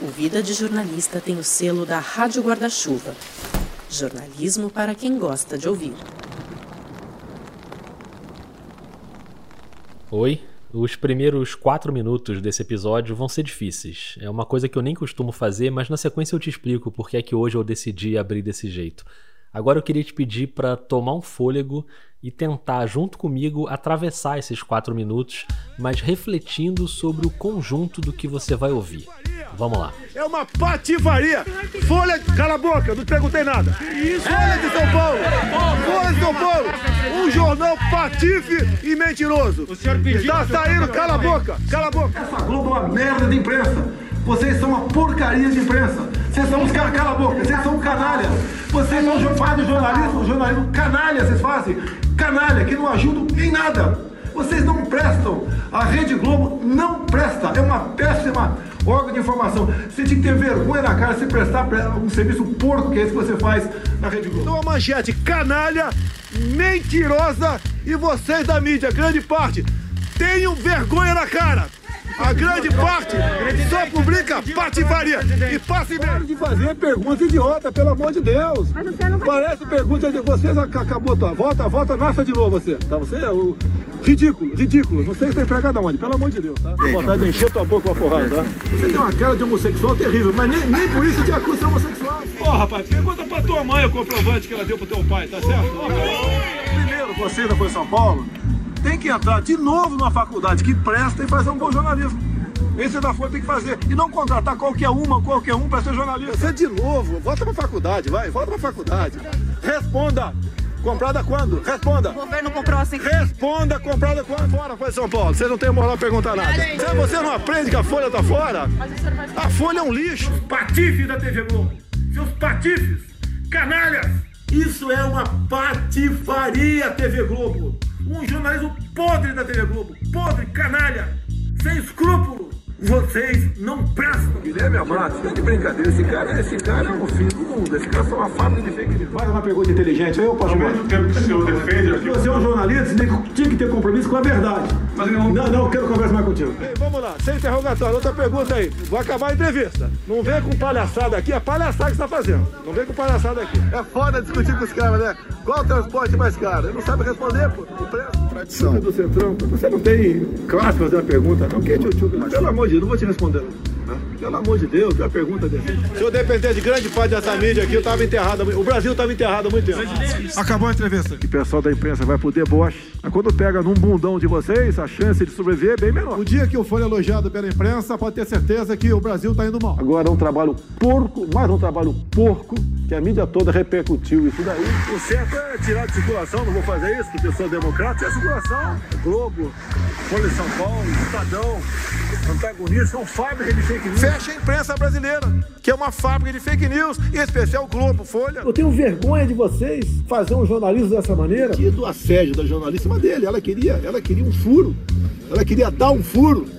O Vida de Jornalista tem o selo da Rádio Guarda-Chuva. Jornalismo para quem gosta de ouvir. Oi, os primeiros quatro minutos desse episódio vão ser difíceis. É uma coisa que eu nem costumo fazer, mas na sequência eu te explico porque é que hoje eu decidi abrir desse jeito. Agora eu queria te pedir para tomar um fôlego e tentar, junto comigo, atravessar esses quatro minutos, mas refletindo sobre o conjunto do que você vai ouvir. Vamos lá. É uma patifaria. Folha. Cala a boca, não te perguntei nada. Folha de São Paulo. Folha de São Paulo. Um jornal patife e mentiroso. O senhor pediu. Tá saindo, cala a boca, cala a boca. Essa Globo é uma merda de imprensa. Vocês são uma porcaria de imprensa. Vocês são uns caras, cala a boca, vocês são canalha. Vocês não fazem jornalismo, jornalismo canalha, vocês fazem. Canalha, que não ajudam em nada. Vocês não prestam. A Rede Globo não presta. É uma péssima órgão de informação. Você tinha que ter vergonha na cara se prestar um serviço porco que é esse que você faz na Rede Globo. Então a manchete canalha, mentirosa e vocês da mídia, grande parte, tenham vergonha na cara. A grande parte só publica patifaria. E passe bem. de fazer pergunta idiota, pelo amor de Deus. Parece pergunta de vocês, acabou tua. Volta, volta, nasce de novo você. Tá? Você é o ridículo, ridículo. Não sei se empregado aonde, pelo amor de Deus, tá? Tem vontade de encher tua boca com a porrada, tá? Você tem uma cara de homossexual terrível, mas nem, nem por isso te acusa de homossexual. Ô, rapaz, pergunta pra tua mãe o comprovante que ela deu pro teu pai, tá certo? Primeiro, você da Folha de São Paulo tem que entrar de novo numa faculdade que presta e fazer um bom jornalismo. Esse da Folha tem que fazer. E não contratar qualquer uma, qualquer um para ser jornalista. Você de novo, volta pra faculdade, vai, volta pra faculdade. Responda! Comprada quando? Responda! O governo comprou assim. Responda, comprada quando? Fora, foi São Paulo. Vocês não têm moral pra perguntar nada. Se você não aprende que a Folha tá fora, a Folha é um lixo. Patife da TV Globo. Seus patifes, canalhas. Isso é uma patifaria, TV Globo. Um jornalismo podre da TV Globo. Podre, canalha, sem escrúpulo. Vocês não prestam. Guilherme Amato, tá de brincadeira. Esse cara, esse cara é um fim do mundo. Esse cara é uma fábrica de fake news. Faz uma pergunta inteligente aí, eu posso Ao mesmo tempo que o senhor defende aqui. Você é um jornalista, você tem- tinha que ter compromisso com a verdade. Mas ele não- Não, não, eu quero conversar mais contigo. Ei, vamos lá, sem interrogatório. Outra pergunta aí. Vou acabar a entrevista. Não vem com palhaçada aqui, é palhaçada que você tá fazendo. Não vem com palhaçada aqui. É foda discutir com os caras, né? Qual o transporte mais caro? Ele não sabe responder, pô. Tradição. do Centrão. Você não tem classe fazer uma pergunta, não. Que é tio, tio, Pelo amor de Deus, não vou te responder. Não. Pelo amor de Deus, que é uma pergunta dessa. Se eu depender de grande parte dessa mídia aqui, eu tava enterrado. O Brasil tava enterrado há muito tempo. Acabou a entrevista. O pessoal da imprensa vai pro deboche. Mas quando pega num bundão de vocês, a chance de sobreviver é bem menor. O dia que eu for elogiado pela imprensa, pode ter certeza que o Brasil tá indo mal. Agora um trabalho porco, mais um trabalho porco, que a mídia toda repercutiu isso daí. O certo é tirar de circulação, não vou fazer isso, porque eu sou democrata, tira de circulação. Globo, Folha de São Paulo, Estadão, antagonista, são fábricas de fake news. Fecha a imprensa brasileira, que é uma fábrica de fake news, em especial Globo, Folha. Eu tenho vergonha de vocês fazer um jornalismo dessa maneira. E do assédio da jornalíssima dele, ela queria, ela queria um furo. Ela queria dar um furo.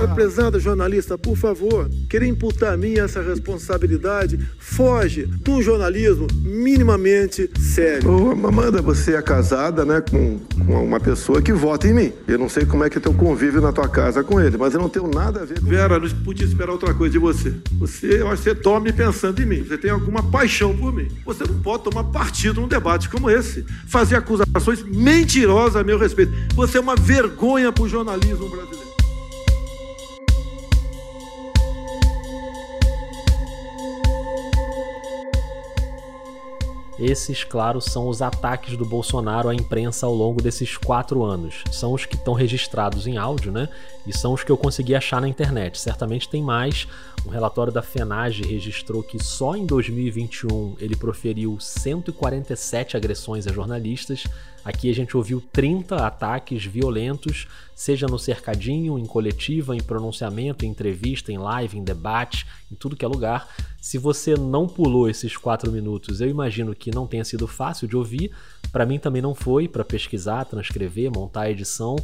Ah, prezada jornalista, por favor, querer imputar a mim essa responsabilidade, foge de um jornalismo minimamente sério. Ô, Amanda, você é casada, né, com, com uma pessoa que vota em mim. Eu não sei como é que é teu convívio na tua casa com ele, mas eu não tenho nada a ver com Vera, não podia esperar outra coisa de você. Você, eu acho que você tome pensando em mim. Você tem alguma paixão por mim. Você não pode tomar partido num debate como esse. Fazer acusações mentirosas a meu respeito. Você é uma vergonha para o jornalismo brasileiro. Esses, claro, são os ataques do Bolsonaro à imprensa ao longo desses quatro anos. São os que estão registrados em áudio, né? E são os que eu consegui achar na internet. Certamente tem mais. Um relatório da FENAGE registrou que só em 2021 ele proferiu 147 agressões a jornalistas. Aqui a gente ouviu 30 ataques violentos, seja no cercadinho, em coletiva, em pronunciamento, em entrevista, em live, em debate, em tudo que é lugar. Se você não pulou esses quatro minutos, eu imagino que não tenha sido fácil de ouvir. Para mim também não foi, para pesquisar, transcrever, montar a edição.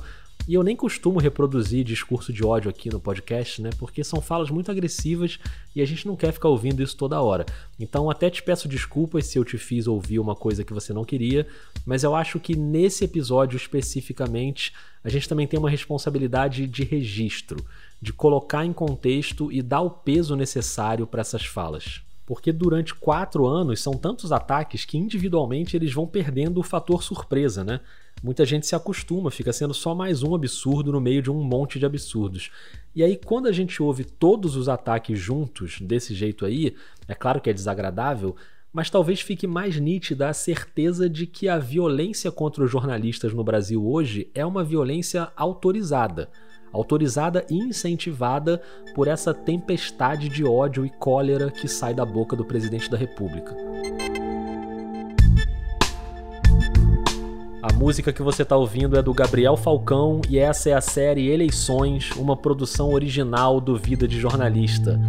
E eu nem costumo reproduzir discurso de ódio aqui no podcast, né? Porque são falas muito agressivas e a gente não quer ficar ouvindo isso toda hora. Então até te peço desculpas se eu te fiz ouvir uma coisa que você não queria, mas eu acho que nesse episódio especificamente a gente também tem uma responsabilidade de registro, de colocar em contexto e dar o peso necessário para essas falas. Porque durante quatro anos são tantos ataques que individualmente eles vão perdendo o fator surpresa, né? Muita gente se acostuma, fica sendo só mais um absurdo no meio de um monte de absurdos. E aí, quando a gente ouve todos os ataques juntos, desse jeito aí, é claro que é desagradável, mas talvez fique mais nítida a certeza de que a violência contra os jornalistas no Brasil hoje é uma violência autorizada autorizada e incentivada por essa tempestade de ódio e cólera que sai da boca do presidente da República. A música que você está ouvindo é do Gabriel Falcão e essa é a série Eleições, uma produção original do Vida de Jornalista.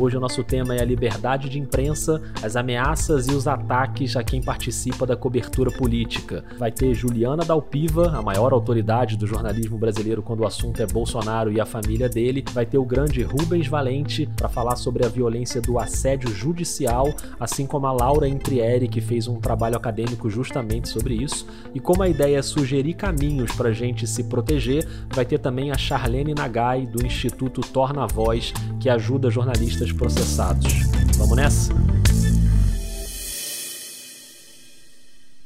Hoje o nosso tema é a liberdade de imprensa, as ameaças e os ataques a quem participa da cobertura política. Vai ter Juliana Dalpiva, a maior autoridade do jornalismo brasileiro quando o assunto é Bolsonaro e a família dele. Vai ter o grande Rubens Valente para falar sobre a violência do assédio judicial, assim como a Laura Intrieri, que fez um trabalho acadêmico justamente sobre isso. E como a ideia é sugerir caminhos para a gente se proteger, vai ter também a Charlene Nagai, do Instituto Torna Voz, que ajuda jornalistas processados. Vamos nessa?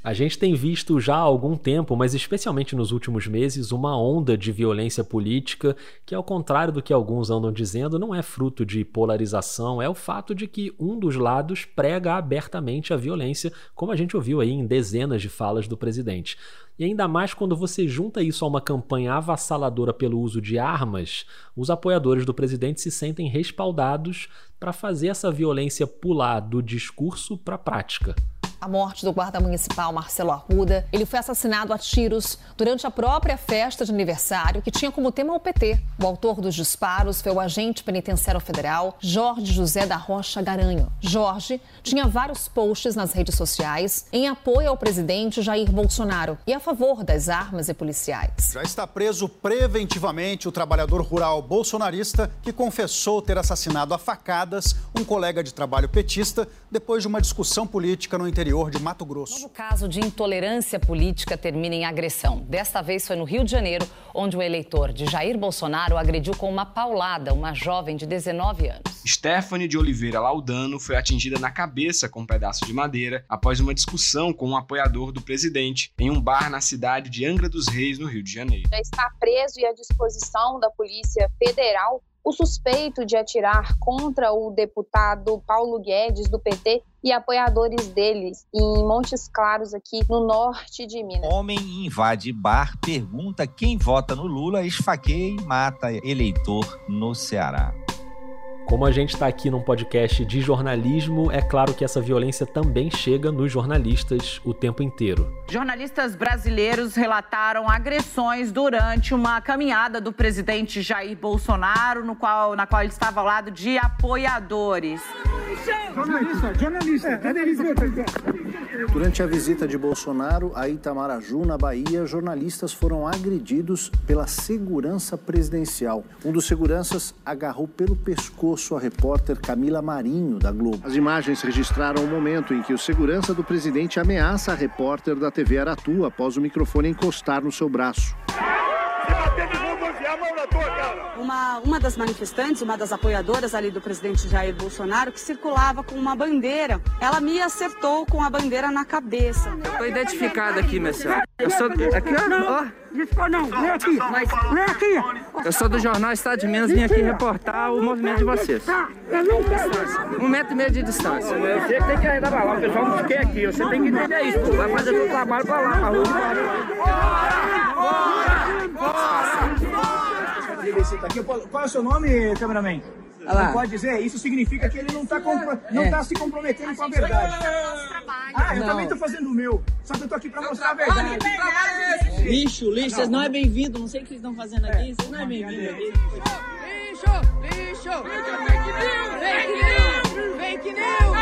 A gente tem visto já há algum tempo, mas especialmente nos últimos meses, uma onda de violência política que, ao contrário do que alguns andam dizendo, não é fruto de polarização, é o fato de que um dos lados prega abertamente a violência, como a gente ouviu aí em dezenas de falas do presidente. E ainda mais quando você junta isso a uma campanha avassaladora pelo uso de armas, os apoiadores do presidente se sentem respaldados para fazer essa violência pular do discurso para a prática a morte do guarda municipal Marcelo Arruda. Ele foi assassinado a tiros durante a própria festa de aniversário que tinha como tema o PT. O autor dos disparos foi o agente penitenciário federal Jorge José da Rocha Garanho. Jorge tinha vários posts nas redes sociais em apoio ao presidente Jair Bolsonaro e a favor das armas e policiais. Já está preso preventivamente o trabalhador rural bolsonarista que confessou ter assassinado a facadas um colega de trabalho petista depois de uma discussão política no interior interior de Mato Grosso. O caso de intolerância política termina em agressão. Desta vez foi no Rio de Janeiro, onde o eleitor de Jair Bolsonaro agrediu com uma paulada uma jovem de 19 anos. Stephanie de Oliveira Laudano foi atingida na cabeça com um pedaço de madeira após uma discussão com um apoiador do presidente em um bar na cidade de Angra dos Reis, no Rio de Janeiro. Já está preso e à disposição da Polícia Federal o suspeito de atirar contra o deputado Paulo Guedes, do PT, e apoiadores deles em Montes Claros, aqui no norte de Minas. Homem invade bar, pergunta quem vota no Lula, esfaqueia e mata eleitor no Ceará. Como a gente está aqui num podcast de jornalismo, é claro que essa violência também chega nos jornalistas o tempo inteiro. Jornalistas brasileiros relataram agressões durante uma caminhada do presidente Jair Bolsonaro, no qual, na qual ele estava ao lado de apoiadores. Jornalista, jornalista, Durante a visita de Bolsonaro a Itamaraju, na Bahia, jornalistas foram agredidos pela segurança presidencial. Um dos seguranças agarrou pelo pescoço a repórter Camila Marinho, da Globo. As imagens registraram o momento em que o segurança do presidente ameaça a repórter da TV Aratu após o microfone encostar no seu braço. Uma, uma das manifestantes, uma das apoiadoras ali do presidente Jair Bolsonaro, que circulava com uma bandeira, ela me acertou com a bandeira na cabeça. Estou identificada aqui, minha senhora. Eu sou. Aqui, ó. Desculpa, não, vem aqui. Mas, vem aqui. Eu sou do Jornal Estado de Minas, vim aqui reportar o movimento de vocês. Tá, um metro e meio de distância. Você tem que arredar pra lá, o pessoal não quer aqui. Você tem que entender isso, pô. Vai fazer seu trabalho pra lá, pra rua. Bora! Bora! Bora! Qual é o seu nome, cameraman? Não pode dizer? Isso significa que ele não está não é. tá se comprometendo com a verdade. Ah, eu não. também estou fazendo o meu. Só que eu estou aqui para mostrar a verdade. Lixo, lixo, vocês não é bem-vindo. Não sei o que vocês estão fazendo aqui. Vocês não é bem-vindo aqui. Lixo, lixo. Fake news, fake news, fake news.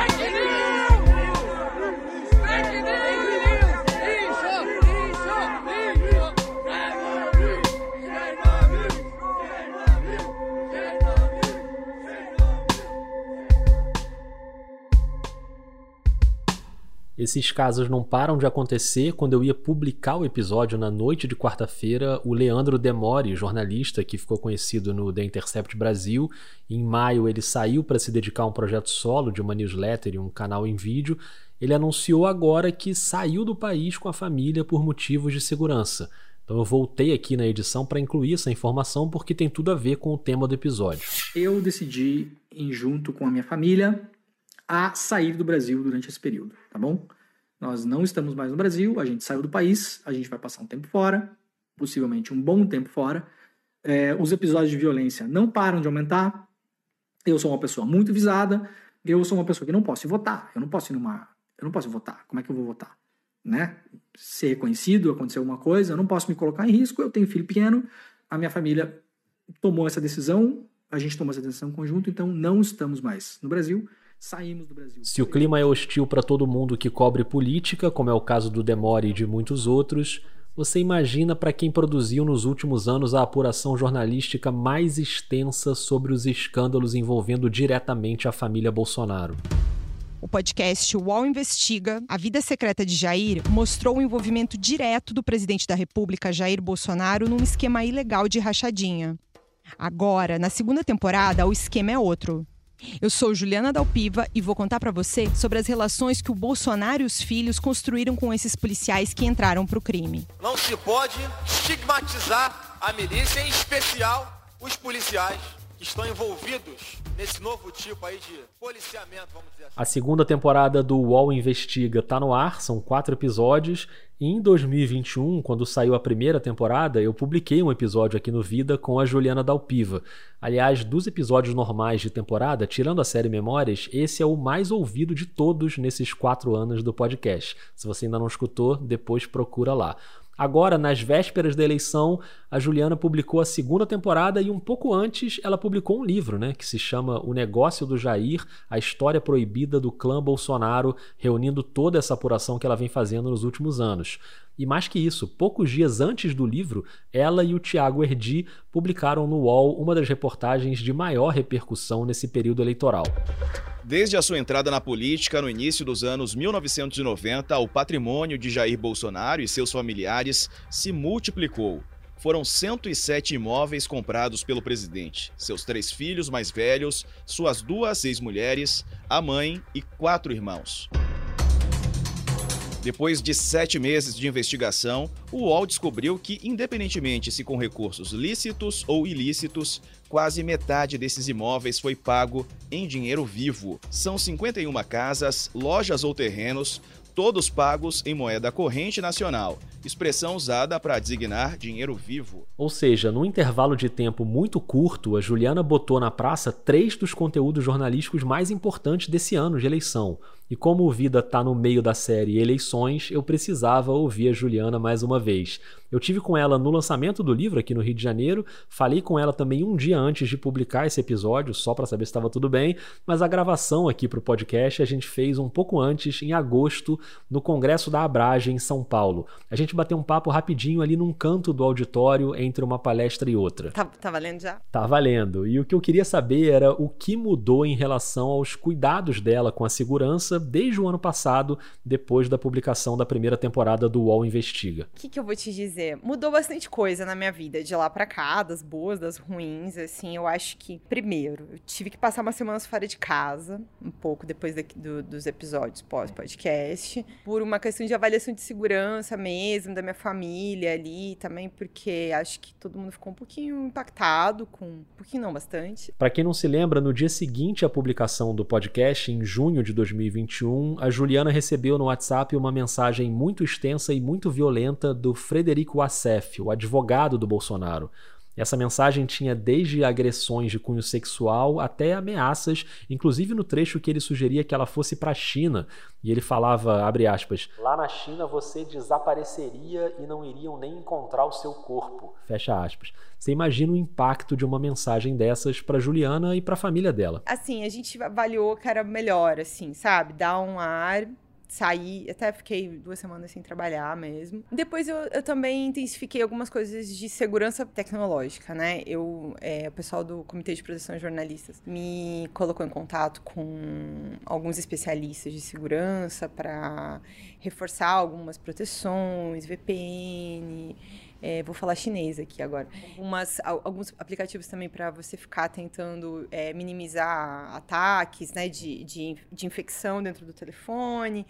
Esses casos não param de acontecer. Quando eu ia publicar o episódio na noite de quarta-feira, o Leandro Demore, jornalista que ficou conhecido no The Intercept Brasil, em maio ele saiu para se dedicar a um projeto solo de uma newsletter e um canal em vídeo. Ele anunciou agora que saiu do país com a família por motivos de segurança. Então eu voltei aqui na edição para incluir essa informação porque tem tudo a ver com o tema do episódio. Eu decidi, em junto com a minha família, a sair do Brasil durante esse período, tá bom? Nós não estamos mais no Brasil, a gente saiu do país, a gente vai passar um tempo fora, possivelmente um bom tempo fora. É, os episódios de violência não param de aumentar. Eu sou uma pessoa muito visada, eu sou uma pessoa que não posso votar, eu não posso ir numa, eu não posso votar. Como é que eu vou votar? né, ser reconhecido, acontecer alguma coisa, eu não posso me colocar em risco, eu tenho filho pequeno, a minha família tomou essa decisão, a gente tomou essa decisão conjunto, então não estamos mais no Brasil, saímos do Brasil. Se o clima é hostil para todo mundo que cobre política, como é o caso do Demore e de muitos outros, você imagina para quem produziu nos últimos anos a apuração jornalística mais extensa sobre os escândalos envolvendo diretamente a família Bolsonaro. O podcast UOL Investiga, A Vida Secreta de Jair, mostrou o envolvimento direto do presidente da República, Jair Bolsonaro, num esquema ilegal de rachadinha. Agora, na segunda temporada, o esquema é outro. Eu sou Juliana Dalpiva e vou contar para você sobre as relações que o Bolsonaro e os filhos construíram com esses policiais que entraram para o crime. Não se pode estigmatizar a milícia, em especial os policiais que estão envolvidos nesse novo tipo aí de policiamento, vamos dizer assim. A segunda temporada do UOL Investiga está no ar, são quatro episódios. Em 2021, quando saiu a primeira temporada, eu publiquei um episódio aqui no Vida com a Juliana Dalpiva. Aliás, dos episódios normais de temporada, tirando a série Memórias, esse é o mais ouvido de todos nesses quatro anos do podcast. Se você ainda não escutou, depois procura lá. Agora, nas vésperas da eleição, a Juliana publicou a segunda temporada e um pouco antes ela publicou um livro, né, que se chama O Negócio do Jair, a história proibida do clã Bolsonaro, reunindo toda essa apuração que ela vem fazendo nos últimos anos. E mais que isso, poucos dias antes do livro, ela e o Tiago Erdi publicaram no UOL uma das reportagens de maior repercussão nesse período eleitoral. Desde a sua entrada na política no início dos anos 1990, o patrimônio de Jair Bolsonaro e seus familiares se multiplicou. Foram 107 imóveis comprados pelo presidente, seus três filhos mais velhos, suas duas ex-mulheres, a mãe e quatro irmãos. Depois de sete meses de investigação, o UOL descobriu que, independentemente se com recursos lícitos ou ilícitos, quase metade desses imóveis foi pago em dinheiro vivo. São 51 casas, lojas ou terrenos, todos pagos em moeda corrente nacional, expressão usada para designar dinheiro vivo. Ou seja, num intervalo de tempo muito curto, a Juliana botou na praça três dos conteúdos jornalísticos mais importantes desse ano de eleição. E como o Vida tá no meio da série Eleições, eu precisava ouvir a Juliana mais uma vez. Eu tive com ela no lançamento do livro aqui no Rio de Janeiro, falei com ela também um dia antes de publicar esse episódio, só para saber se estava tudo bem, mas a gravação aqui para o podcast a gente fez um pouco antes, em agosto, no Congresso da Abrage em São Paulo. A gente bateu um papo rapidinho ali num canto do auditório entre uma palestra e outra. Tá, tá valendo já? Tá valendo. E o que eu queria saber era o que mudou em relação aos cuidados dela com a segurança desde o ano passado, depois da publicação da primeira temporada do UOL Investiga. O que, que eu vou te dizer? Mudou bastante coisa na minha vida, de lá para cá, das boas, das ruins, assim, eu acho que, primeiro, eu tive que passar umas semanas fora de casa, um pouco depois do, dos episódios pós-podcast, por uma questão de avaliação de segurança mesmo, da minha família ali, também porque acho que todo mundo ficou um pouquinho impactado com, um pouquinho não, bastante. Para quem não se lembra, no dia seguinte à publicação do podcast, em junho de 2021, 2021, a Juliana recebeu no WhatsApp uma mensagem muito extensa e muito violenta do Frederico Assef, o advogado do Bolsonaro. Essa mensagem tinha desde agressões de cunho sexual até ameaças, inclusive no trecho que ele sugeria que ela fosse para a China. E ele falava, abre aspas, lá na China você desapareceria e não iriam nem encontrar o seu corpo. Fecha aspas. Você imagina o impacto de uma mensagem dessas para Juliana e para a família dela? Assim, a gente avaliou que era melhor, assim, sabe? Dar um ar saí, até fiquei duas semanas sem trabalhar mesmo. Depois eu, eu também intensifiquei algumas coisas de segurança tecnológica, né? Eu, é, o pessoal do Comitê de Proteção de Jornalistas me colocou em contato com alguns especialistas de segurança para reforçar algumas proteções, VPN. É, vou falar chinês aqui agora. Algumas, alguns aplicativos também para você ficar tentando é, minimizar ataques né, de, de, de, infecção dentro do telefone,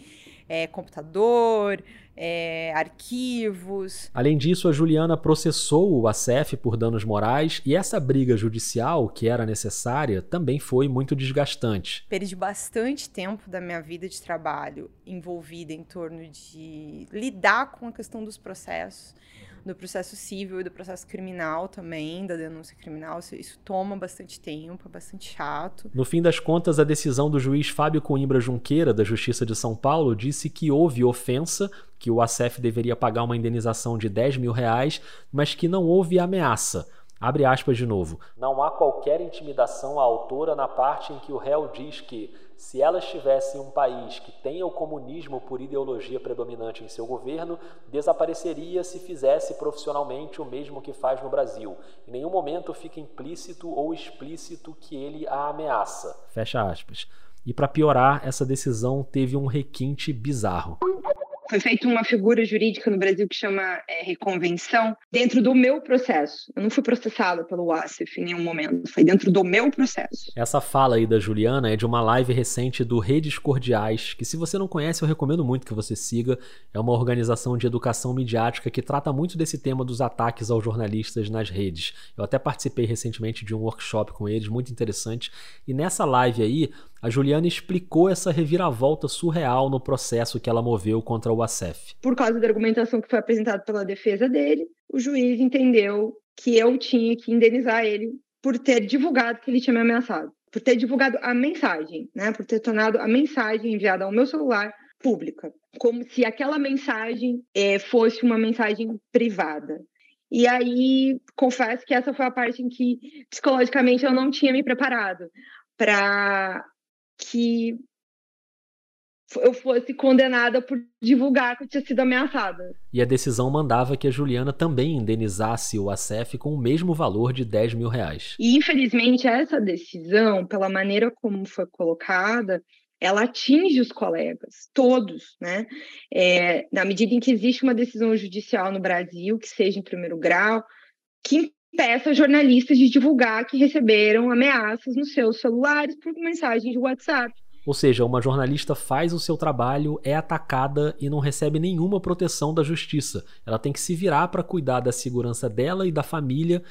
é, computador, é, arquivos. Além disso, a Juliana processou o ACF por danos morais e essa briga judicial, que era necessária, também foi muito desgastante. Perdi bastante tempo da minha vida de trabalho envolvida em torno de lidar com a questão dos processos do processo civil e do processo criminal também, da denúncia criminal. Isso toma bastante tempo, é bastante chato. No fim das contas, a decisão do juiz Fábio Coimbra Junqueira, da Justiça de São Paulo, disse que houve ofensa, que o ACF deveria pagar uma indenização de 10 mil reais, mas que não houve ameaça. Abre aspas de novo. Não há qualquer intimidação à autora na parte em que o réu diz que se ela estivesse em um país que tenha o comunismo por ideologia predominante em seu governo, desapareceria se fizesse profissionalmente o mesmo que faz no Brasil. Em nenhum momento fica implícito ou explícito que ele a ameaça. Fecha aspas. E para piorar, essa decisão teve um requinte bizarro foi feita uma figura jurídica no Brasil que chama é, reconvenção dentro do meu processo. Eu não fui processada pelo ASIF em nenhum momento, foi dentro do meu processo. Essa fala aí da Juliana é de uma live recente do Redes Cordiais, que se você não conhece, eu recomendo muito que você siga. É uma organização de educação midiática que trata muito desse tema dos ataques aos jornalistas nas redes. Eu até participei recentemente de um workshop com eles, muito interessante. E nessa live aí, a Juliana explicou essa reviravolta surreal no processo que ela moveu contra o ACEF. Por causa da argumentação que foi apresentada pela defesa dele, o juiz entendeu que eu tinha que indenizar ele por ter divulgado que ele tinha me ameaçado, por ter divulgado a mensagem, né, por ter tornado a mensagem enviada ao meu celular pública, como se aquela mensagem é, fosse uma mensagem privada. E aí, confesso que essa foi a parte em que psicologicamente eu não tinha me preparado para que eu fosse condenada por divulgar que eu tinha sido ameaçada. E a decisão mandava que a Juliana também indenizasse o ACF com o mesmo valor de 10 mil reais. E infelizmente essa decisão, pela maneira como foi colocada, ela atinge os colegas, todos, né? É, na medida em que existe uma decisão judicial no Brasil, que seja em primeiro grau, que peça jornalistas de divulgar que receberam ameaças nos seus celulares por mensagens de WhatsApp. Ou seja, uma jornalista faz o seu trabalho, é atacada e não recebe nenhuma proteção da justiça. Ela tem que se virar para cuidar da segurança dela e da família.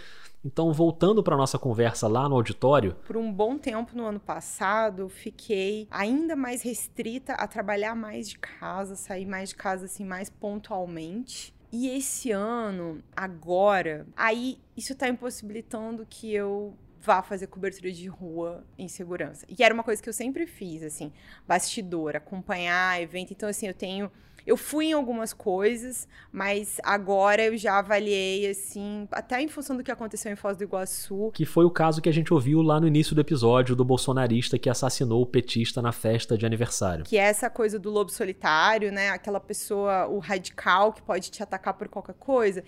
Então, voltando para nossa conversa lá no auditório. Por um bom tempo no ano passado, fiquei ainda mais restrita a trabalhar mais de casa, sair mais de casa assim mais pontualmente. E esse ano, agora, aí isso tá impossibilitando que eu vá fazer cobertura de rua em segurança. E era uma coisa que eu sempre fiz, assim, bastidor, acompanhar evento. Então, assim, eu tenho eu fui em algumas coisas, mas agora eu já avaliei, assim, até em função do que aconteceu em Foz do Iguaçu. Que foi o caso que a gente ouviu lá no início do episódio do bolsonarista que assassinou o petista na festa de aniversário. Que é essa coisa do lobo solitário, né? Aquela pessoa, o radical que pode te atacar por qualquer coisa.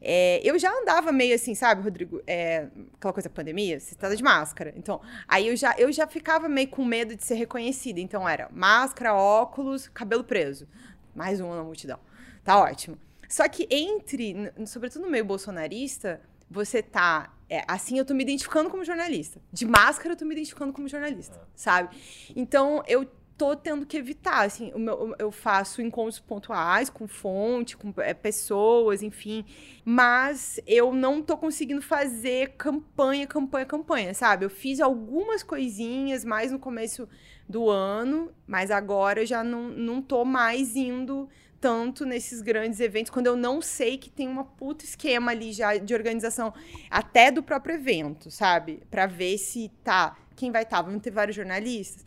É, eu já andava meio assim, sabe, Rodrigo? É, aquela coisa pandemia, você tá de máscara. Então, aí eu já, eu já ficava meio com medo de ser reconhecida. Então, era máscara, óculos, cabelo preso mais um na multidão. Tá ótimo. Só que entre, sobretudo no meio bolsonarista, você tá. É, assim eu tô me identificando como jornalista. De máscara eu tô me identificando como jornalista, sabe? Então eu tô tendo que evitar, assim, meu, eu faço encontros pontuais com fonte, com é, pessoas, enfim, mas eu não tô conseguindo fazer campanha, campanha, campanha, sabe? Eu fiz algumas coisinhas mais no começo do ano, mas agora eu já não, não tô mais indo tanto nesses grandes eventos, quando eu não sei que tem uma puta esquema ali já de organização, até do próprio evento, sabe? Para ver se tá, quem vai estar, tá, vamos ter vários jornalistas.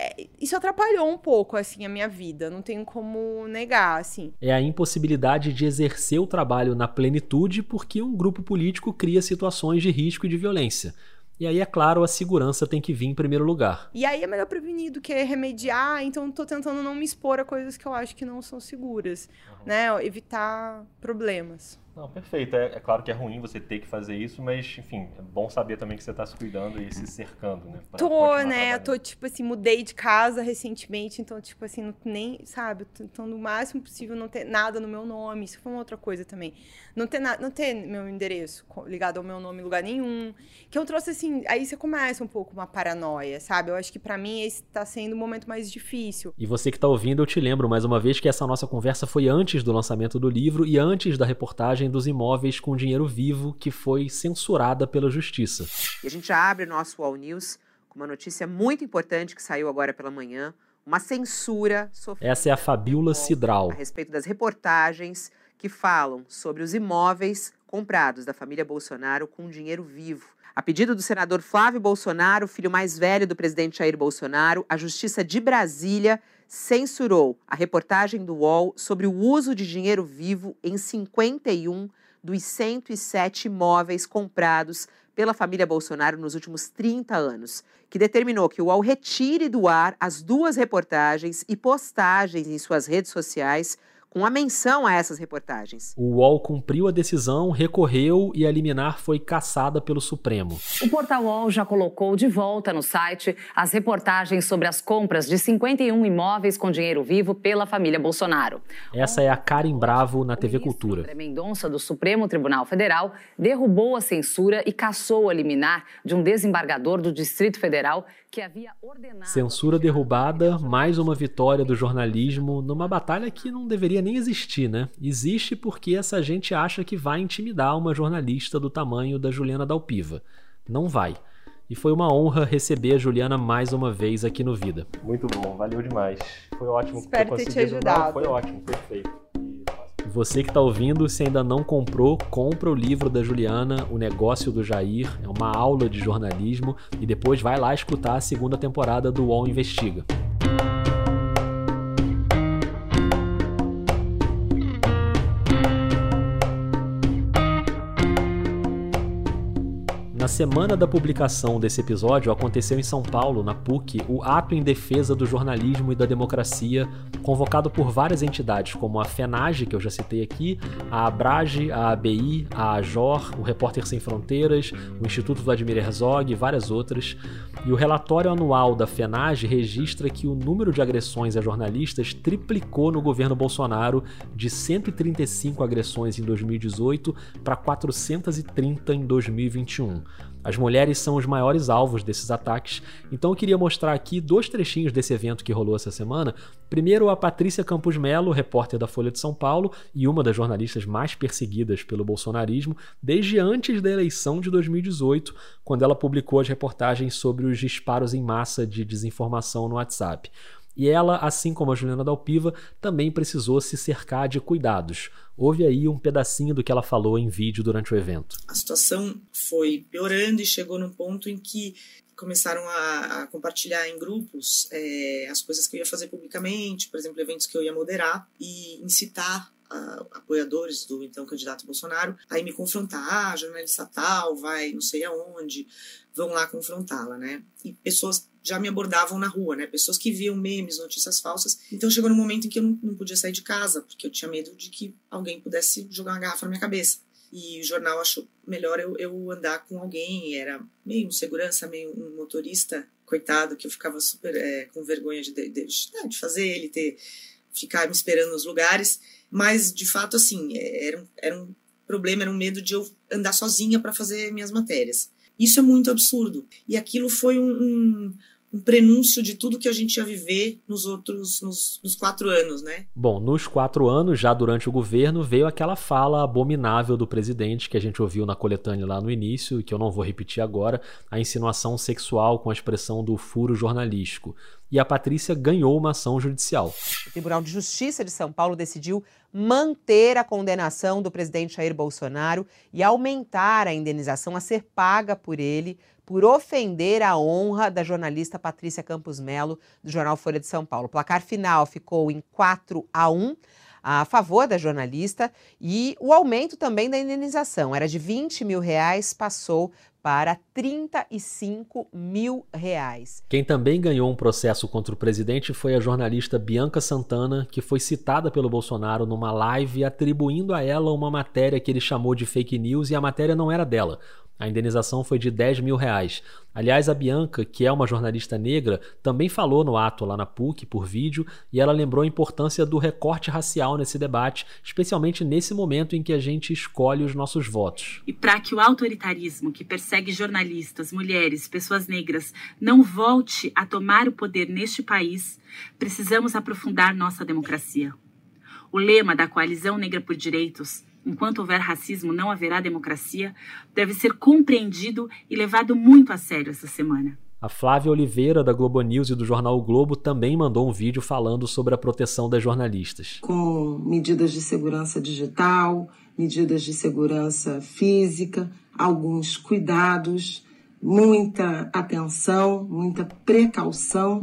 É, isso atrapalhou um pouco, assim, a minha vida, não tenho como negar, assim. É a impossibilidade de exercer o trabalho na plenitude porque um grupo político cria situações de risco e de violência. E aí, é claro, a segurança tem que vir em primeiro lugar. E aí é melhor prevenir do que remediar, então tô tentando não me expor a coisas que eu acho que não são seguras, uhum. né? Evitar problemas. Não, perfeito. É, é, claro que é ruim você ter que fazer isso, mas, enfim, é bom saber também que você está se cuidando e se cercando, né? Tô, né? Tô, tipo assim, mudei de casa recentemente, então, tipo assim, não, nem, sabe, tentando o máximo possível não ter nada no meu nome. Isso foi uma outra coisa também. Não ter, na, não ter meu endereço ligado ao meu nome em lugar nenhum. Que eu trouxe, assim, aí você começa um pouco uma paranoia, sabe? Eu acho que para mim esse tá sendo o momento mais difícil. E você que tá ouvindo, eu te lembro mais uma vez que essa nossa conversa foi antes do lançamento do livro e antes da reportagem dos imóveis com dinheiro vivo que foi censurada pela justiça. E a gente abre o nosso All News com uma notícia muito importante que saiu agora pela manhã, uma censura Essa é a Fabiola Cidral. A respeito das reportagens que falam sobre os imóveis comprados da família Bolsonaro com dinheiro vivo. A pedido do senador Flávio Bolsonaro, filho mais velho do presidente Jair Bolsonaro, a Justiça de Brasília censurou a reportagem do UOL sobre o uso de dinheiro vivo em 51 dos 107 imóveis comprados pela família Bolsonaro nos últimos 30 anos, que determinou que o UOL retire do ar as duas reportagens e postagens em suas redes sociais com a menção a essas reportagens. O UOL cumpriu a decisão, recorreu e a liminar foi cassada pelo Supremo. O portal UOL já colocou de volta no site as reportagens sobre as compras de 51 imóveis com dinheiro vivo pela família Bolsonaro. Essa é a Karen Bravo na TV Cultura. André Mendonça, do Supremo Tribunal Federal, derrubou a censura e cassou a liminar de um desembargador do Distrito Federal que havia ordenado. Censura derrubada, mais uma vitória do jornalismo numa batalha que não deveria nem existir, né? Existe porque essa gente acha que vai intimidar uma jornalista do tamanho da Juliana Dalpiva. Não vai. E foi uma honra receber a Juliana mais uma vez aqui no Vida. Muito bom, valeu demais. Foi ótimo. Espero ter te ajudado. Foi ótimo, perfeito. Você que está ouvindo, se ainda não comprou, compra o livro da Juliana, O Negócio do Jair. É uma aula de jornalismo e depois vai lá escutar a segunda temporada do UOL Investiga. Na semana da publicação desse episódio, aconteceu em São Paulo, na PUC, o Ato em Defesa do Jornalismo e da Democracia, convocado por várias entidades, como a FENAGE, que eu já citei aqui, a ABRAGE, a ABI, a AJOR, o Repórter Sem Fronteiras, o Instituto Vladimir Herzog e várias outras. E o relatório anual da FENAGE registra que o número de agressões a jornalistas triplicou no governo Bolsonaro, de 135 agressões em 2018 para 430 em 2021. As mulheres são os maiores alvos desses ataques, então eu queria mostrar aqui dois trechinhos desse evento que rolou essa semana. Primeiro, a Patrícia Campos Melo, repórter da Folha de São Paulo e uma das jornalistas mais perseguidas pelo bolsonarismo desde antes da eleição de 2018, quando ela publicou as reportagens sobre os disparos em massa de desinformação no WhatsApp. E ela, assim como a Juliana Dalpiva, também precisou se cercar de cuidados. Houve aí um pedacinho do que ela falou em vídeo durante o evento. A situação foi piorando e chegou num ponto em que começaram a, a compartilhar em grupos é, as coisas que eu ia fazer publicamente, por exemplo, eventos que eu ia moderar e incitar apoiadores do então candidato Bolsonaro aí me confrontar, ah, jornalista tal, vai não sei aonde, vão lá confrontá-la, né? E pessoas já me abordavam na rua, né? Pessoas que viam memes, notícias falsas. Então chegou no momento em que eu não, não podia sair de casa, porque eu tinha medo de que alguém pudesse jogar uma garrafa na minha cabeça. E o jornal achou melhor eu, eu andar com alguém, era meio um segurança, meio um motorista, coitado, que eu ficava super é, com vergonha de, de, de, né, de fazer ele ter, ficar me esperando nos lugares. Mas, de fato, assim, é, era um, era um problema, era um medo de eu andar sozinha para fazer minhas matérias. Isso é muito absurdo. E aquilo foi um, um, um prenúncio de tudo que a gente ia viver nos outros, nos, nos, quatro anos, né? Bom, nos quatro anos, já durante o governo, veio aquela fala abominável do presidente que a gente ouviu na coletânea lá no início, e que eu não vou repetir agora, a insinuação sexual com a expressão do furo jornalístico. E a Patrícia ganhou uma ação judicial. O Tribunal de Justiça de São Paulo decidiu manter a condenação do presidente Jair Bolsonaro e aumentar a indenização a ser paga por ele por ofender a honra da jornalista Patrícia Campos Melo, do jornal Folha de São Paulo. O placar final ficou em 4 a 1. a favor da jornalista e o aumento também da indenização. Era de 20 mil reais, passou para 35 mil reais. Quem também ganhou um processo contra o presidente foi a jornalista Bianca Santana, que foi citada pelo Bolsonaro numa live atribuindo a ela uma matéria que ele chamou de fake news e a matéria não era dela. A indenização foi de 10 mil reais. Aliás, a Bianca, que é uma jornalista negra, também falou no ato lá na PUC por vídeo e ela lembrou a importância do recorte racial nesse debate, especialmente nesse momento em que a gente escolhe os nossos votos. E para que o autoritarismo que persegue jornalistas, mulheres, pessoas negras não volte a tomar o poder neste país, precisamos aprofundar nossa democracia. O lema da Coalizão Negra por Direitos enquanto houver racismo, não haverá democracia, deve ser compreendido e levado muito a sério essa semana. A Flávia Oliveira, da Globo News e do jornal o Globo, também mandou um vídeo falando sobre a proteção das jornalistas. Com medidas de segurança digital, medidas de segurança física, alguns cuidados, muita atenção, muita precaução,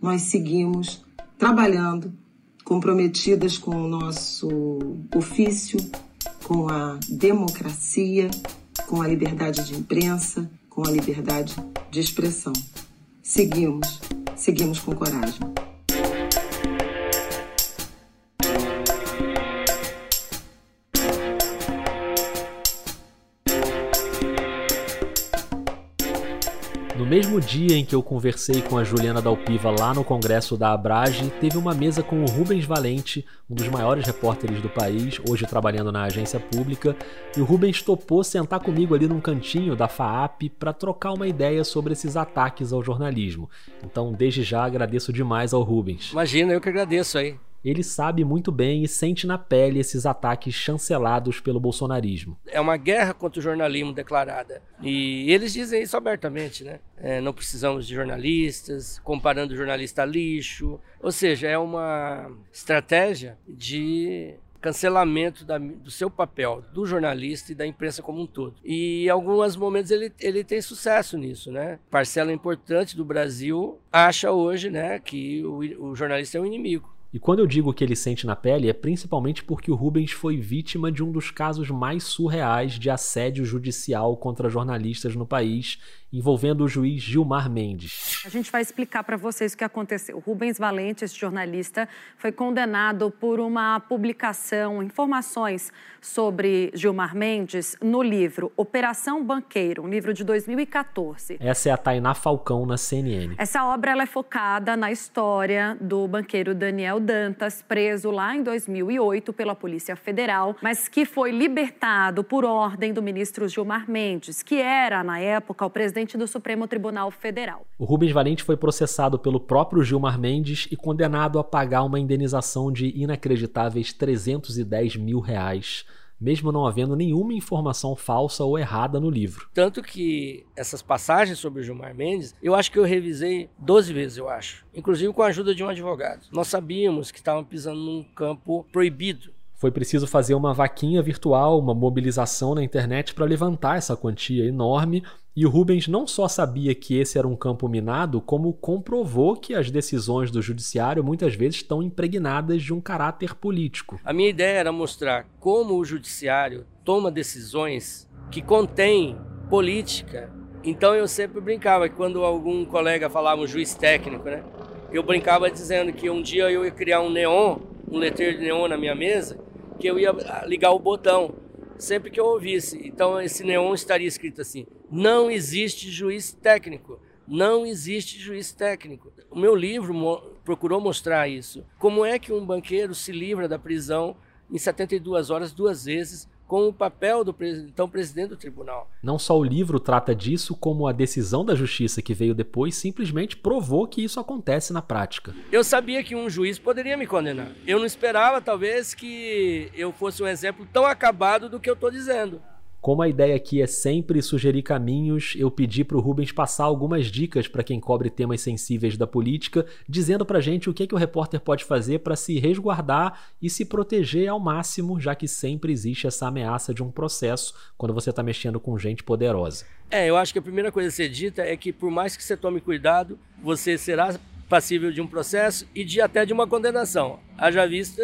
nós seguimos trabalhando, comprometidas com o nosso ofício, com a democracia, com a liberdade de imprensa, com a liberdade de expressão. Seguimos, seguimos com coragem. Mesmo dia em que eu conversei com a Juliana Dalpiva lá no congresso da Abrage, teve uma mesa com o Rubens Valente, um dos maiores repórteres do país, hoje trabalhando na agência pública, e o Rubens topou sentar comigo ali num cantinho da FAAP para trocar uma ideia sobre esses ataques ao jornalismo. Então, desde já agradeço demais ao Rubens. Imagina, eu que agradeço aí ele sabe muito bem e sente na pele esses ataques chancelados pelo bolsonarismo. É uma guerra contra o jornalismo declarada. E eles dizem isso abertamente, né? É, não precisamos de jornalistas, comparando jornalista a lixo. Ou seja, é uma estratégia de cancelamento da, do seu papel, do jornalista e da imprensa como um todo. E em alguns momentos ele, ele tem sucesso nisso, né? Parcela importante do Brasil acha hoje né, que o, o jornalista é um inimigo. E quando eu digo que ele sente na pele, é principalmente porque o Rubens foi vítima de um dos casos mais surreais de assédio judicial contra jornalistas no país envolvendo o juiz Gilmar Mendes. A gente vai explicar para vocês o que aconteceu. Rubens Valente, esse jornalista, foi condenado por uma publicação, informações sobre Gilmar Mendes no livro Operação Banqueiro, um livro de 2014. Essa é a Tainá Falcão na CNN. Essa obra ela é focada na história do banqueiro Daniel Dantas, preso lá em 2008 pela Polícia Federal, mas que foi libertado por ordem do ministro Gilmar Mendes, que era, na época, o presidente presidente do Supremo Tribunal Federal. O Rubens Valente foi processado pelo próprio Gilmar Mendes e condenado a pagar uma indenização de inacreditáveis 310 mil reais mesmo não havendo nenhuma informação falsa ou errada no livro. Tanto que essas passagens sobre o Gilmar Mendes, eu acho que eu revisei 12 vezes, eu acho. Inclusive com a ajuda de um advogado. Nós sabíamos que estavam pisando num campo proibido foi preciso fazer uma vaquinha virtual, uma mobilização na internet para levantar essa quantia enorme. E o Rubens não só sabia que esse era um campo minado, como comprovou que as decisões do judiciário muitas vezes estão impregnadas de um caráter político. A minha ideia era mostrar como o judiciário toma decisões que contêm política. Então eu sempre brincava que quando algum colega falava um juiz técnico, né? Eu brincava dizendo que um dia eu ia criar um neon, um letreiro de neon na minha mesa que eu ia ligar o botão sempre que eu ouvisse. Então esse neon estaria escrito assim: não existe juiz técnico. Não existe juiz técnico. O meu livro mo procurou mostrar isso. Como é que um banqueiro se livra da prisão em 72 horas duas vezes com o papel do então presidente do tribunal. Não só o livro trata disso, como a decisão da justiça que veio depois simplesmente provou que isso acontece na prática. Eu sabia que um juiz poderia me condenar. Eu não esperava, talvez, que eu fosse um exemplo tão acabado do que eu estou dizendo. Como a ideia aqui é sempre sugerir caminhos, eu pedi para o Rubens passar algumas dicas para quem cobre temas sensíveis da política, dizendo para gente o que, é que o repórter pode fazer para se resguardar e se proteger ao máximo, já que sempre existe essa ameaça de um processo quando você está mexendo com gente poderosa. É, eu acho que a primeira coisa a ser dita é que por mais que você tome cuidado, você será passível de um processo e de até de uma condenação. Haja vista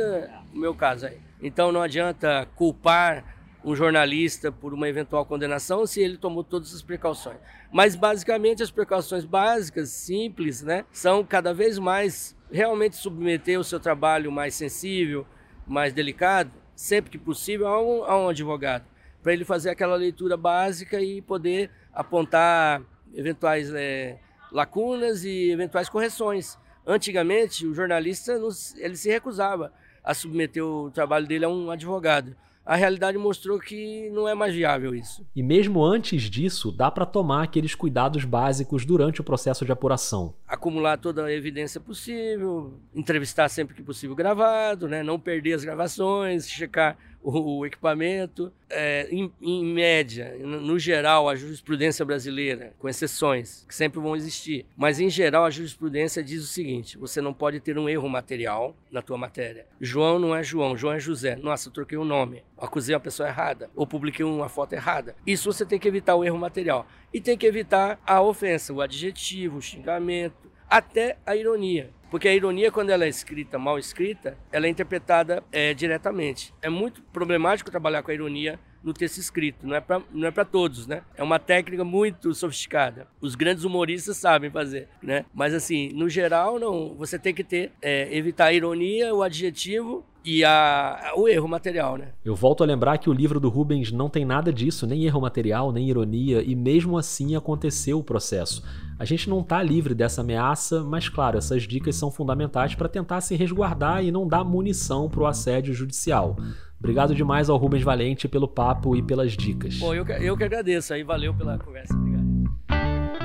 o meu caso aí. Então não adianta culpar um jornalista por uma eventual condenação se ele tomou todas as precauções. Mas basicamente as precauções básicas, simples, né, são cada vez mais realmente submeter o seu trabalho mais sensível, mais delicado, sempre que possível, a um, a um advogado, para ele fazer aquela leitura básica e poder apontar eventuais é, lacunas e eventuais correções. Antigamente, o jornalista ele se recusava a submeter o trabalho dele a um advogado a realidade mostrou que não é mais viável isso. E mesmo antes disso, dá para tomar aqueles cuidados básicos durante o processo de apuração. Acumular toda a evidência possível, entrevistar sempre que possível gravado, né? não perder as gravações, checar o, equipamento. É, em, em, média, no geral, a jurisprudência brasileira, com exceções, que sempre vão existir, mas em geral a jurisprudência diz o seguinte: você não pode ter um erro material na tua matéria. João não é João, João é José. Nossa, eu troquei o um nome, acusei a pessoa errada, ou publiquei uma foto errada. Isso você tem que evitar o erro material. E tem que evitar a ofensa, o adjetivo, o xingamento, até a ironia. Porque a ironia, quando ela é escrita, mal escrita, ela é interpretada é, diretamente. É muito problemático trabalhar com a ironia no texto escrito, não é para não é para todos, né? É uma técnica muito sofisticada. Os grandes humoristas sabem fazer, né? Mas assim, no geral, não. Você tem que ter é, evitar a ironia, o adjetivo e a, o erro material, né? Eu volto a lembrar que o livro do Rubens não tem nada disso, nem erro material, nem ironia, e mesmo assim aconteceu o processo. A gente não está livre dessa ameaça, mas claro, essas dicas são fundamentais para tentar se resguardar e não dar munição para o assédio judicial. Obrigado demais ao Rubens Valente pelo papo e pelas dicas. Bom, eu, eu que agradeço aí, valeu pela conversa.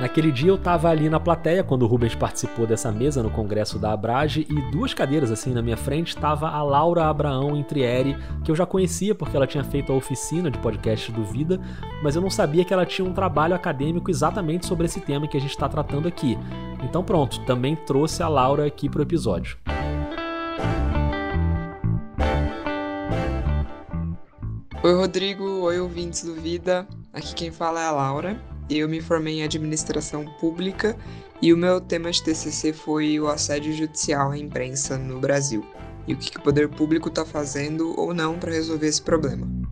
Naquele dia eu estava ali na plateia quando o Rubens participou dessa mesa no congresso da Abrage e duas cadeiras assim na minha frente estava a Laura Abraão Intrieri, que eu já conhecia porque ela tinha feito a oficina de podcast do Vida, mas eu não sabia que ela tinha um trabalho acadêmico exatamente sobre esse tema que a gente está tratando aqui. Então pronto, também trouxe a Laura aqui para o episódio. Oi Rodrigo, oi ouvintes do Vida, aqui quem fala é a Laura. Eu me formei em administração pública e o meu tema de TCC foi o assédio judicial à imprensa no Brasil e o que o poder público está fazendo ou não para resolver esse problema.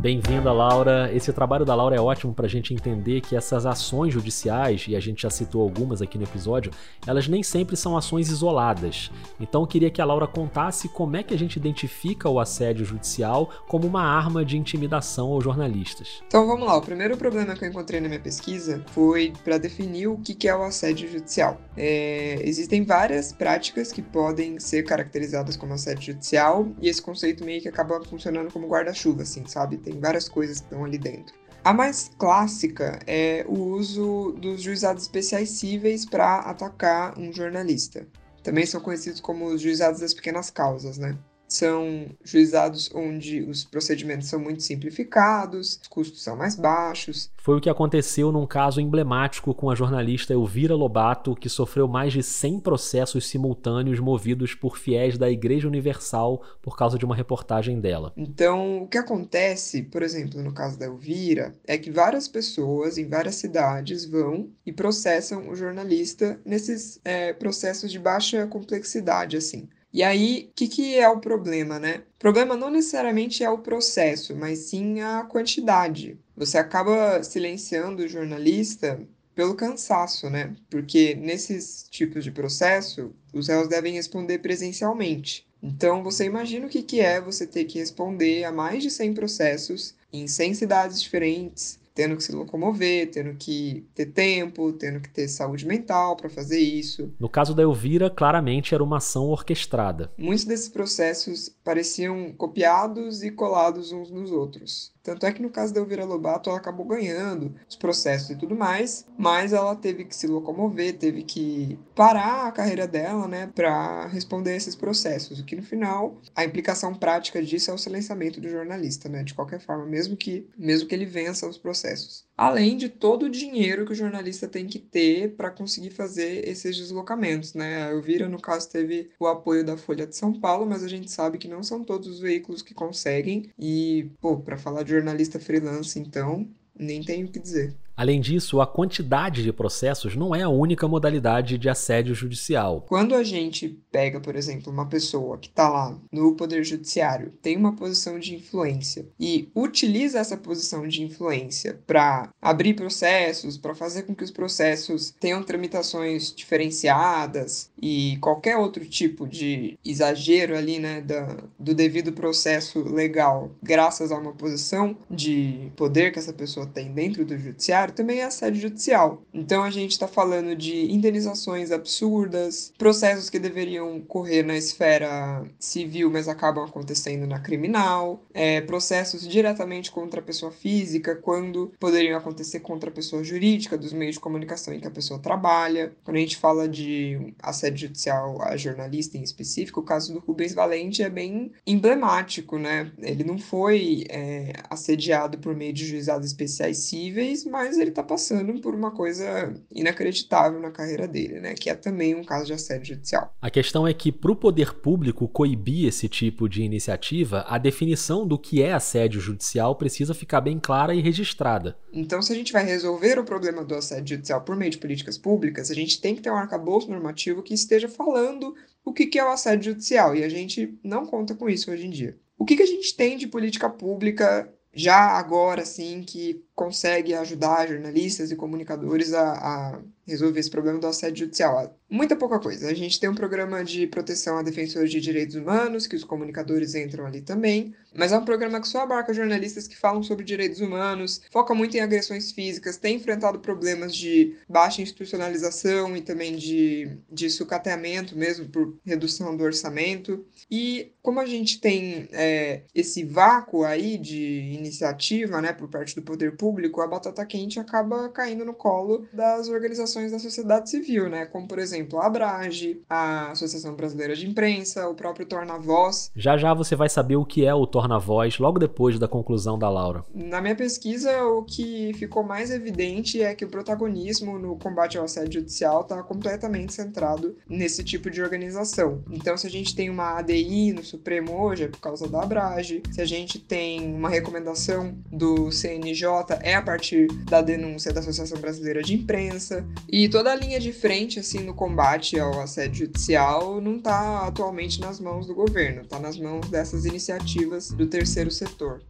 Bem-vinda, Laura. Esse trabalho da Laura é ótimo para a gente entender que essas ações judiciais, e a gente já citou algumas aqui no episódio, elas nem sempre são ações isoladas. Então eu queria que a Laura contasse como é que a gente identifica o assédio judicial como uma arma de intimidação aos jornalistas. Então vamos lá. O primeiro problema que eu encontrei na minha pesquisa foi para definir o que é o assédio judicial. É, existem várias práticas que podem ser caracterizadas como assédio judicial e esse conceito meio que acaba funcionando como guarda-chuva, assim, sabe? Tem várias coisas que estão ali dentro. A mais clássica é o uso dos juizados especiais cíveis para atacar um jornalista. Também são conhecidos como os juizados das pequenas causas, né? São juizados onde os procedimentos são muito simplificados, os custos são mais baixos. Foi o que aconteceu num caso emblemático com a jornalista Elvira Lobato, que sofreu mais de 100 processos simultâneos movidos por fiéis da Igreja Universal por causa de uma reportagem dela. Então, o que acontece, por exemplo, no caso da Elvira, é que várias pessoas em várias cidades vão e processam o jornalista nesses é, processos de baixa complexidade, assim. E aí, o que, que é o problema, né? O problema não necessariamente é o processo, mas sim a quantidade. Você acaba silenciando o jornalista pelo cansaço, né? Porque nesses tipos de processo, os réus devem responder presencialmente. Então, você imagina o que, que é você ter que responder a mais de 100 processos em 100 cidades diferentes, tendo que se locomover, tendo que ter tempo, tendo que ter saúde mental para fazer isso. No caso da Elvira, claramente era uma ação orquestrada. Muitos desses processos pareciam copiados e colados uns nos outros. Tanto é que no caso da Elvira Lobato, ela acabou ganhando os processos e tudo mais, mas ela teve que se locomover, teve que parar a carreira dela, né, para responder esses processos. O que no final, a implicação prática disso é o silenciamento do jornalista, né, de qualquer forma, mesmo que mesmo que ele vença os processos além de todo o dinheiro que o jornalista tem que ter para conseguir fazer esses deslocamentos, né? A Elvira, no caso, teve o apoio da Folha de São Paulo, mas a gente sabe que não são todos os veículos que conseguem. E, pô, para falar de jornalista freelance, então, nem tenho o que dizer. Além disso, a quantidade de processos não é a única modalidade de assédio judicial. Quando a gente pega, por exemplo, uma pessoa que está lá no Poder Judiciário, tem uma posição de influência e utiliza essa posição de influência para abrir processos, para fazer com que os processos tenham tramitações diferenciadas e qualquer outro tipo de exagero ali, né, da, do devido processo legal, graças a uma posição de poder que essa pessoa tem dentro do judiciário, também é assédio judicial. Então a gente está falando de indenizações absurdas, processos que deveriam correr na esfera civil, mas acabam acontecendo na criminal, é, processos diretamente contra a pessoa física, quando poderiam acontecer contra a pessoa jurídica, dos meios de comunicação em que a pessoa trabalha. Quando a gente fala de assédio judicial a jornalista em específico, o caso do Rubens Valente é bem emblemático, né? Ele não foi é, assediado por meio de juizados especiais cíveis, mas ele está passando por uma coisa inacreditável na carreira dele, né? Que é também um caso de assédio judicial. A questão é que, para o poder público coibir esse tipo de iniciativa, a definição do que é assédio judicial precisa ficar bem clara e registrada. Então, se a gente vai resolver o problema do assédio judicial por meio de políticas públicas, a gente tem que ter um arcabouço normativo que esteja falando o que é o assédio judicial, e a gente não conta com isso hoje em dia. O que a gente tem de política pública já agora, assim, que consegue ajudar jornalistas e comunicadores a, a resolver esse problema do assédio judicial. Muita pouca coisa. A gente tem um programa de proteção a defensores de direitos humanos, que os comunicadores entram ali também, mas é um programa que só abarca jornalistas que falam sobre direitos humanos, foca muito em agressões físicas, tem enfrentado problemas de baixa institucionalização e também de, de sucateamento mesmo, por redução do orçamento. E como a gente tem é, esse vácuo aí de iniciativa né, por parte do poder público, a batata quente acaba caindo no colo das organizações da sociedade civil, né? Como, por exemplo, a Abrage, a Associação Brasileira de Imprensa, o próprio Torna Voz. Já já você vai saber o que é o Torna Voz logo depois da conclusão da Laura. Na minha pesquisa, o que ficou mais evidente é que o protagonismo no combate ao assédio judicial está completamente centrado nesse tipo de organização. Então, se a gente tem uma ADI no Supremo hoje, é por causa da Abrage. Se a gente tem uma recomendação do CNJ, é a partir da denúncia da Associação Brasileira de Imprensa. E toda a linha de frente, assim, no combate ao assédio judicial não está atualmente nas mãos do governo, está nas mãos dessas iniciativas do terceiro setor.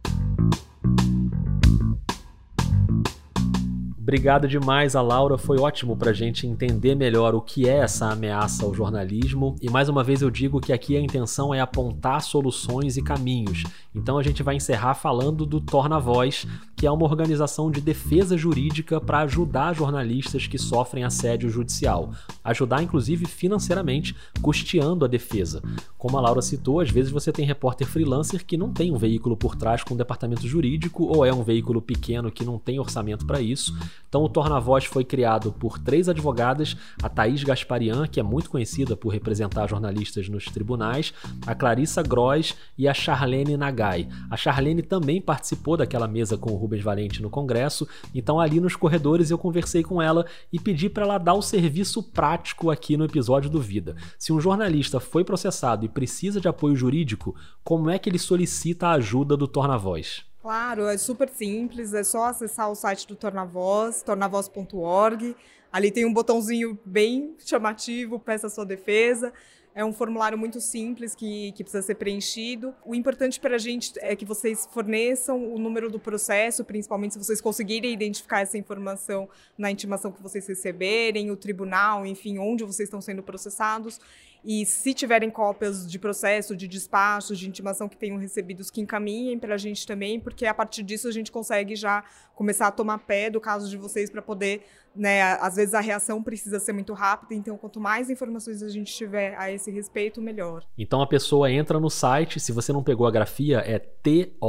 Obrigado demais a Laura, foi ótimo para a gente entender melhor o que é essa ameaça ao jornalismo. E mais uma vez eu digo que aqui a intenção é apontar soluções e caminhos. Então a gente vai encerrar falando do Torna Voz, que é uma organização de defesa jurídica para ajudar jornalistas que sofrem assédio judicial. Ajudar, inclusive, financeiramente, custeando a defesa. Como a Laura citou, às vezes você tem repórter freelancer que não tem um veículo por trás com um departamento jurídico ou é um veículo pequeno que não tem orçamento para isso. Então o Torna Voz foi criado por três advogadas, a Thaís Gasparian, que é muito conhecida por representar jornalistas nos tribunais, a Clarissa Gross e a Charlene Nagai. A Charlene também participou daquela mesa com o Rubens Valente no Congresso, então ali nos corredores eu conversei com ela e pedi para ela dar o serviço prático aqui no episódio do Vida. Se um jornalista foi processado e precisa de apoio jurídico, como é que ele solicita a ajuda do Torna Voz? Claro, é super simples, é só acessar o site do Tornavoz, tornavoz.org. Ali tem um botãozinho bem chamativo, peça sua defesa. É um formulário muito simples que, que precisa ser preenchido. O importante para a gente é que vocês forneçam o número do processo, principalmente se vocês conseguirem identificar essa informação na intimação que vocês receberem, o tribunal, enfim, onde vocês estão sendo processados. E se tiverem cópias de processo, de despachos, de intimação que tenham recebidos, que encaminhem para a gente também, porque a partir disso a gente consegue já começar a tomar pé do caso de vocês para poder, né? Às vezes a reação precisa ser muito rápida, então quanto mais informações a gente tiver a esse respeito, melhor. Então a pessoa entra no site, se você não pegou a grafia, é T-O-R-N-A-V-O-Z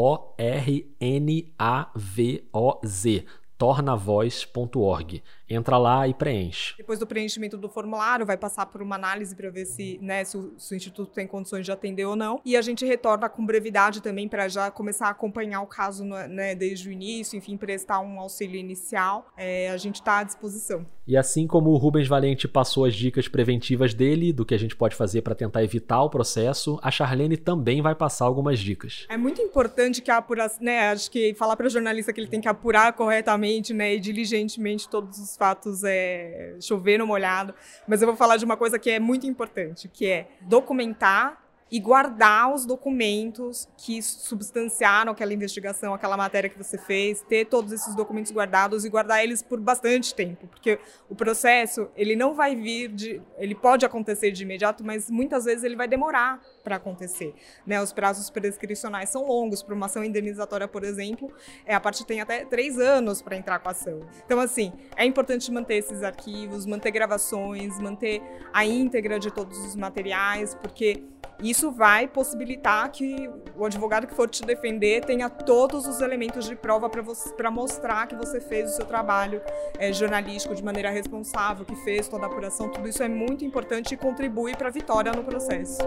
tornavoz.org. Entra lá e preenche. Depois do preenchimento do formulário, vai passar por uma análise para ver se, né, se o, se, o, Instituto tem condições de atender ou não. E a gente retorna com brevidade também para já começar a acompanhar o caso né, desde o início, enfim, prestar um auxílio inicial. É, a gente está à disposição. E assim como o Rubens Valente passou as dicas preventivas dele, do que a gente pode fazer para tentar evitar o processo, a Charlene também vai passar algumas dicas. É muito importante que a apuração, né, acho que falar para o jornalista que ele tem que apurar corretamente né, e diligentemente todos os fatos é, chover no molhado, mas eu vou falar de uma coisa que é muito importante, que é documentar e guardar os documentos que substanciaram aquela investigação, aquela matéria que você fez, ter todos esses documentos guardados e guardar eles por bastante tempo, porque o processo ele não vai vir de, ele pode acontecer de imediato, mas muitas vezes ele vai demorar para acontecer, né? Os prazos prescricionais são longos para uma ação indenizatória, por exemplo, é a parte tem até três anos para entrar com a ação. Então assim é importante manter esses arquivos, manter gravações, manter a íntegra de todos os materiais, porque isso vai possibilitar que o advogado que for te defender tenha todos os elementos de prova para mostrar que você fez o seu trabalho é, jornalístico de maneira responsável, que fez toda a apuração. Tudo isso é muito importante e contribui para a vitória no processo.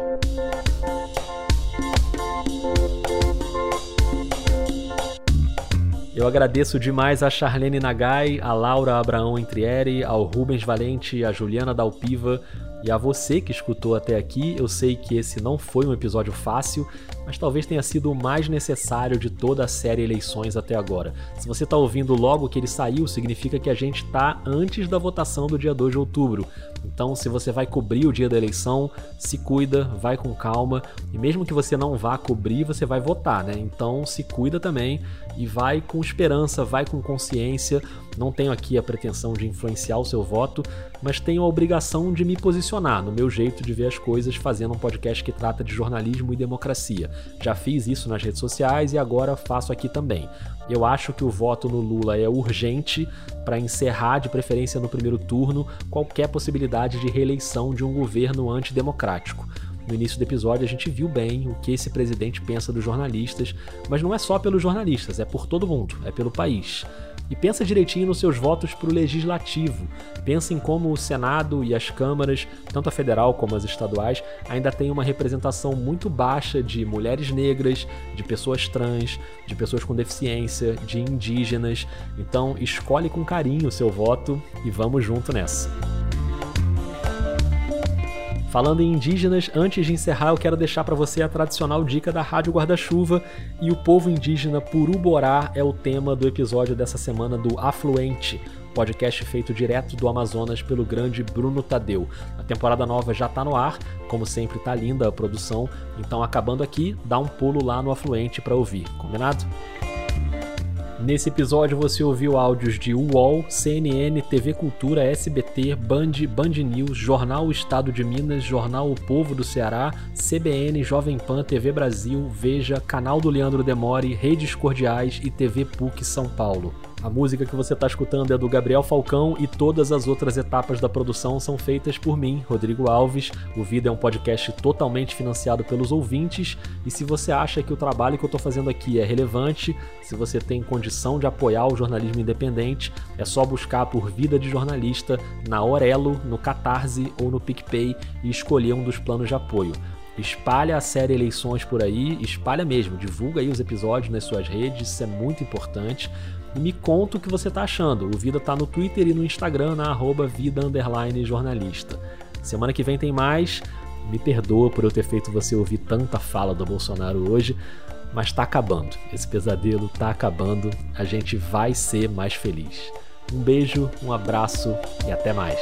Eu agradeço demais a Charlene Nagai, a Laura Abraão Entrieri, ao Rubens Valente, a Juliana Dalpiva, e a você que escutou até aqui, eu sei que esse não foi um episódio fácil, mas talvez tenha sido o mais necessário de toda a série Eleições até agora. Se você está ouvindo logo que ele saiu, significa que a gente está antes da votação do dia 2 de outubro. Então, se você vai cobrir o dia da eleição, se cuida, vai com calma. E mesmo que você não vá cobrir, você vai votar, né? Então, se cuida também e vai com esperança, vai com consciência. Não tenho aqui a pretensão de influenciar o seu voto, mas tenho a obrigação de me posicionar no meu jeito de ver as coisas, fazendo um podcast que trata de jornalismo e democracia. Já fiz isso nas redes sociais e agora faço aqui também. Eu acho que o voto no Lula é urgente para encerrar, de preferência no primeiro turno, qualquer possibilidade de reeleição de um governo antidemocrático. No início do episódio a gente viu bem o que esse presidente pensa dos jornalistas, mas não é só pelos jornalistas, é por todo mundo, é pelo país. E pensa direitinho nos seus votos para o legislativo. Pensa em como o Senado e as câmaras, tanto a federal como as estaduais, ainda têm uma representação muito baixa de mulheres negras, de pessoas trans, de pessoas com deficiência, de indígenas. Então, escolhe com carinho o seu voto e vamos junto nessa. Falando em indígenas, antes de encerrar, eu quero deixar para você a tradicional dica da Rádio Guarda-Chuva e o povo indígena Puruborá é o tema do episódio dessa semana do Afluente, podcast feito direto do Amazonas pelo grande Bruno Tadeu. A temporada nova já está no ar, como sempre tá linda a produção, então acabando aqui, dá um pulo lá no Afluente para ouvir, combinado? Nesse episódio você ouviu áudios de UOL, CNN, TV Cultura, SBT, Band, Band News, Jornal Estado de Minas, Jornal O Povo do Ceará, CBN, Jovem Pan, TV Brasil, Veja, Canal do Leandro Demore, Redes Cordiais e TV PUC São Paulo. A música que você está escutando é do Gabriel Falcão e todas as outras etapas da produção são feitas por mim, Rodrigo Alves. O Vida é um podcast totalmente financiado pelos ouvintes e se você acha que o trabalho que eu estou fazendo aqui é relevante, se você tem condição de apoiar o jornalismo independente, é só buscar por Vida de Jornalista na Orelo, no Catarse ou no PicPay e escolher um dos planos de apoio. Espalha a série Eleições por aí, espalha mesmo, divulga aí os episódios nas suas redes, isso é muito importante e me conta o que você está achando. O Vida tá no Twitter e no Instagram, na arroba vida jornalista. Semana que vem tem mais. Me perdoa por eu ter feito você ouvir tanta fala do Bolsonaro hoje, mas tá acabando. Esse pesadelo tá acabando. A gente vai ser mais feliz. Um beijo, um abraço e até mais.